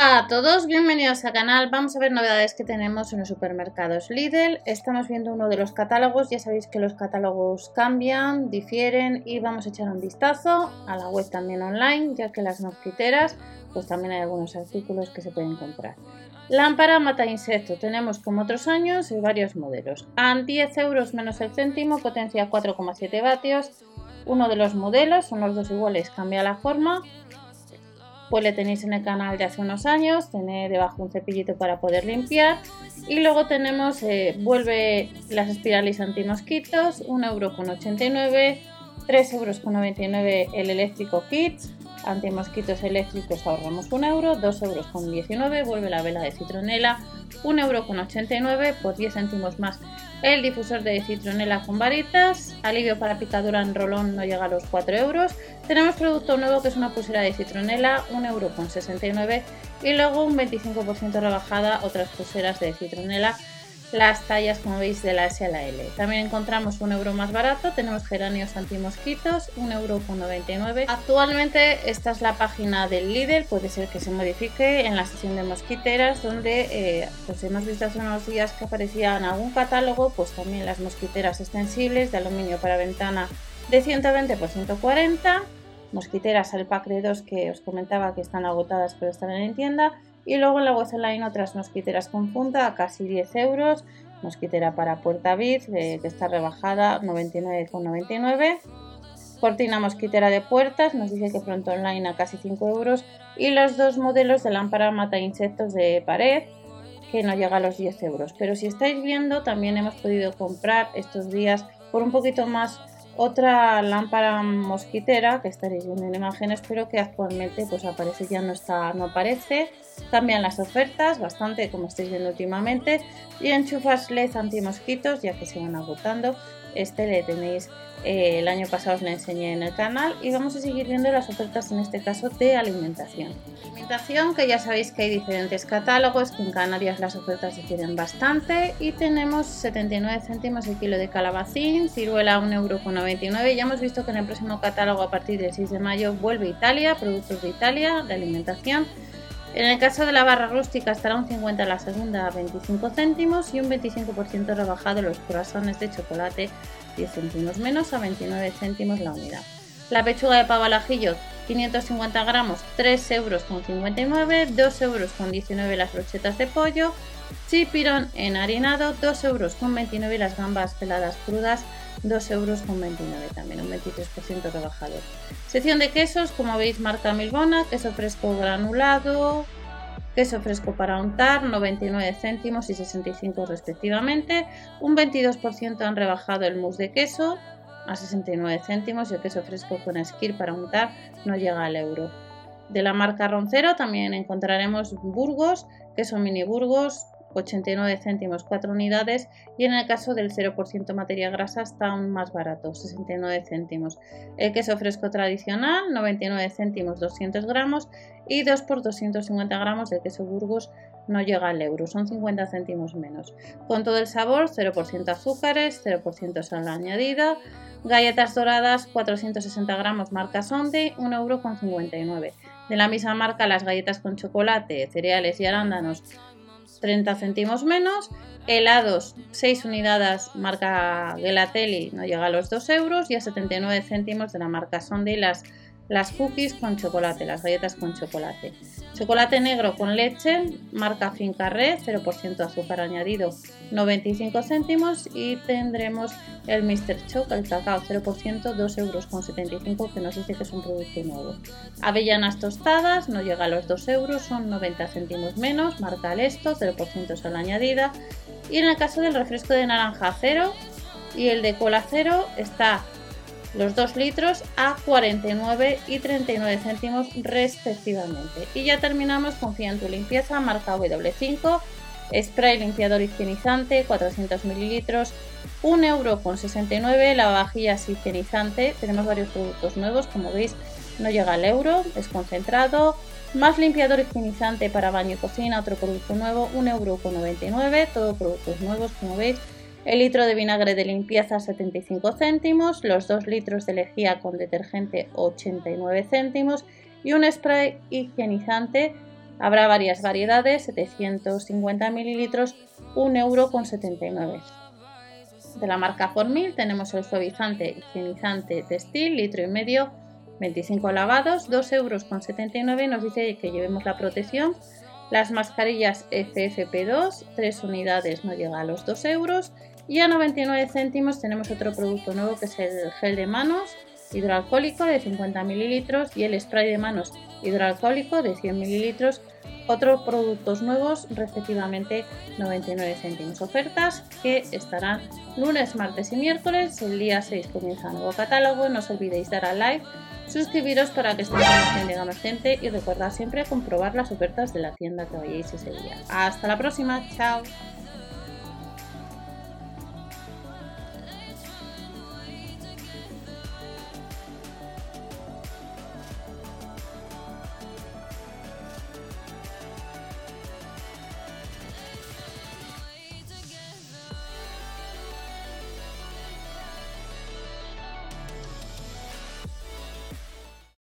a todos, bienvenidos al canal. Vamos a ver novedades que tenemos en los supermercados Lidl. Estamos viendo uno de los catálogos. Ya sabéis que los catálogos cambian, difieren y vamos a echar un vistazo a la web también online, ya que las mosquiteras, pues también hay algunos artículos que se pueden comprar. Lámpara mata insecto. Tenemos como otros años varios modelos. A 10 euros menos el céntimo, potencia 4,7 vatios. Uno de los modelos, son los dos iguales, cambia la forma pues le tenéis en el canal de hace unos años, tiene debajo un cepillito para poder limpiar. Y luego tenemos, eh, vuelve las espirales antimosquitos, 1,89€, 3,99€ el eléctrico kits, antimosquitos eléctricos ahorramos 1 euro, 2,19€, vuelve la vela de citronela, 1,89€ por 10 céntimos más el difusor de citronela con varitas, alivio para picadura en rolón no llega a los 4 euros. Tenemos producto nuevo que es una pulsera de citronela, 1,69 euro y luego un 25% rebajada otras pulseras de citronela las tallas como veis de la S a la L. También encontramos un euro más barato, tenemos geranios antimosquitos, 1,99€. Actualmente esta es la página del líder, puede ser que se modifique en la sección de mosquiteras donde eh, pues hemos visto hace unos días que aparecía en algún catálogo pues también las mosquiteras extensibles de aluminio para ventana de 120 por 140 mosquiteras al pack de 2 que os comentaba que están agotadas pero están en tienda y luego en la web online otras mosquiteras con punta a casi 10 euros. Mosquitera para puerta vid eh, que está rebajada 99,99. Cortina mosquitera de puertas, nos dice que pronto online a casi 5 euros. Y los dos modelos de lámpara mata insectos de pared que no llega a los 10 euros. Pero si estáis viendo, también hemos podido comprar estos días por un poquito más otra lámpara mosquitera que estaréis viendo en imágenes, pero que actualmente pues aparece ya no está, no aparece. Cambian las ofertas bastante, como estáis viendo últimamente. Y enchufas LED anti-mosquitos, ya que se van agotando. Este le tenéis, eh, el año pasado os le enseñé en el canal y vamos a seguir viendo las ofertas en este caso de alimentación. Alimentación que ya sabéis que hay diferentes catálogos, que en Canarias las ofertas difieren bastante y tenemos 79 céntimos el kilo de calabacín, ciruela 1,99€. Ya hemos visto que en el próximo catálogo a partir del 6 de mayo vuelve Italia, productos de Italia, de alimentación. En el caso de la barra rústica estará un 50 la segunda a 25 céntimos y un 25% rebajado los corazones de chocolate 10 céntimos menos a 29 céntimos la unidad. La pechuga de pavo al ajillo 550 gramos 3 euros con 59, 2 euros con 19 las brochetas de pollo, chipirón enharinado 2 euros con 29 las gambas peladas crudas 2 euros con 29 también, un 23% rebajado. Sección de quesos, como veis marca Milbona, queso fresco granulado, queso fresco para untar, 99 céntimos y 65 respectivamente. Un 22% han rebajado el mousse de queso a 69 céntimos y el queso fresco con esquir para untar no llega al euro. De la marca Roncero también encontraremos Burgos, queso mini Burgos, 89 céntimos 4 unidades y en el caso del 0% materia grasa está aún más barato, 69 céntimos. El queso fresco tradicional, 99 céntimos 200 gramos y 2 por 250 gramos de queso Burgos no llega al euro, son 50 céntimos menos. Con todo el sabor, 0% azúcares, 0% sal añadida, galletas doradas 460 gramos marca Sonde, 1,59 euro. De la misma marca las galletas con chocolate, cereales y arándanos 30 céntimos menos. Helados, 6 unidades marca Gelatelli, no llega a los 2 euros. Y a 79 céntimos de la marca Sunday las, las cookies con chocolate, las galletas con chocolate. Chocolate negro con leche, marca Fincarré, 0% azúcar añadido, 95 céntimos. Y tendremos el Mr. Choc, el cacao 0%, 2 euros con 75, que nos dice que es un producto nuevo. Avellanas tostadas, no llega a los 2 euros, son 90 céntimos menos, marca Lesto, 0% sal añadida. Y en el caso del refresco de naranja 0 y el de cola 0 está los 2 litros a 49 y 39 céntimos respectivamente. Y ya terminamos con Fiantu Limpieza marca W5, spray limpiador higienizante 400 mililitros, 1 euro con 69, lavavajillas higienizante, tenemos varios productos nuevos, como veis no llega al euro, es concentrado, más limpiador higienizante para baño y cocina, otro producto nuevo, 1 euro con 99, todos productos nuevos como veis, el litro de vinagre de limpieza 75 céntimos, los 2 litros de lejía con detergente 89 céntimos y un spray higienizante Habrá varias variedades, 750 mililitros, 1,79 euro. De la marca Formil tenemos el suavizante higienizante textil, litro y medio, 25 lavados, 2,79 euros. Nos dice que llevemos la protección. Las mascarillas FFP2, 3 unidades, no llega a los 2 euros. Y a 99 céntimos tenemos otro producto nuevo que es el gel de manos hidroalcohólico de 50 mililitros y el spray de manos hidroalcohólico de 100 mililitros. Otros productos nuevos, respectivamente 99 céntimos. Ofertas que estarán lunes, martes y miércoles. El día 6 comienza un nuevo catálogo. No os olvidéis dar al like, suscribiros para que llegue a más gente y recordad siempre comprobar las ofertas de la tienda que vayáis ese día. Hasta la próxima, chao.